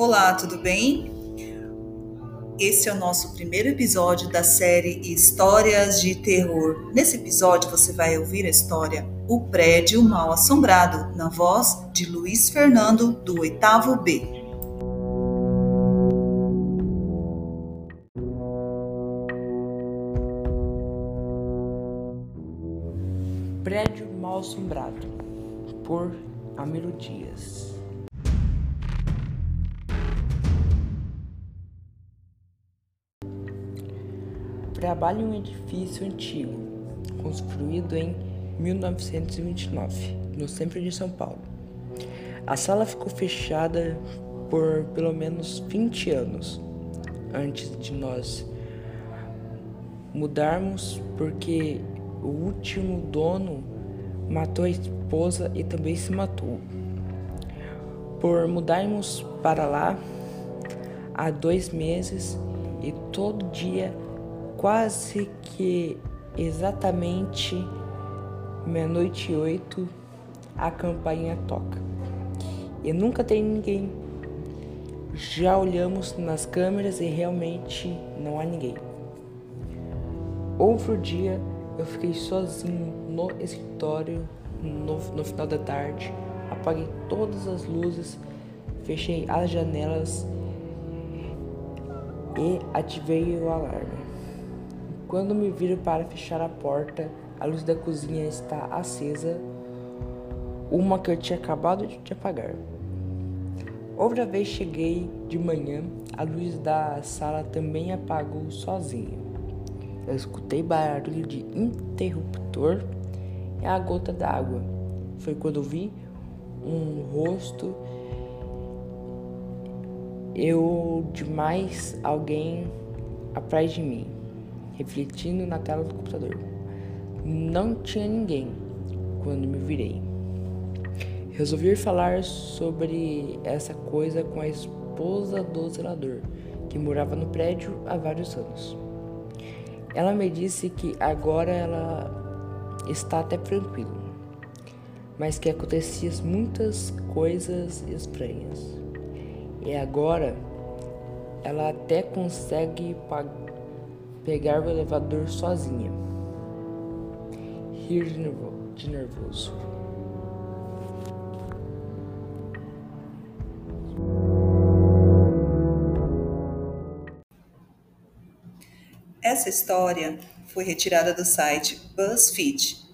Olá, tudo bem? Esse é o nosso primeiro episódio da série Histórias de Terror. Nesse episódio você vai ouvir a história O Prédio Mal Assombrado, na voz de Luiz Fernando, do oitavo B. Prédio Mal Assombrado, por Amiro Dias. Trabalho em um edifício antigo, construído em 1929, no centro de São Paulo. A sala ficou fechada por pelo menos 20 anos antes de nós mudarmos, porque o último dono matou a esposa e também se matou. Por mudarmos para lá há dois meses e todo dia quase que exatamente meia-noite e oito a campainha toca. E nunca tem ninguém. Já olhamos nas câmeras e realmente não há ninguém. Outro dia eu fiquei sozinho no escritório no, no final da tarde, apaguei todas as luzes, fechei as janelas e ativei o alarme. Quando me viro para fechar a porta, a luz da cozinha está acesa, uma que eu tinha acabado de apagar. Outra vez cheguei de manhã, a luz da sala também apagou sozinha. Eu escutei barulho de interruptor e a gota d'água. Foi quando vi um rosto eu demais alguém atrás de mim refletindo na tela do computador. Não tinha ninguém quando me virei. Resolvi falar sobre essa coisa com a esposa do zelador, que morava no prédio há vários anos. Ela me disse que agora ela está até tranquila, mas que aconteciam muitas coisas estranhas. E agora ela até consegue pagar pegar o elevador sozinha. Rir de nervoso. Essa história foi retirada do site BuzzFeed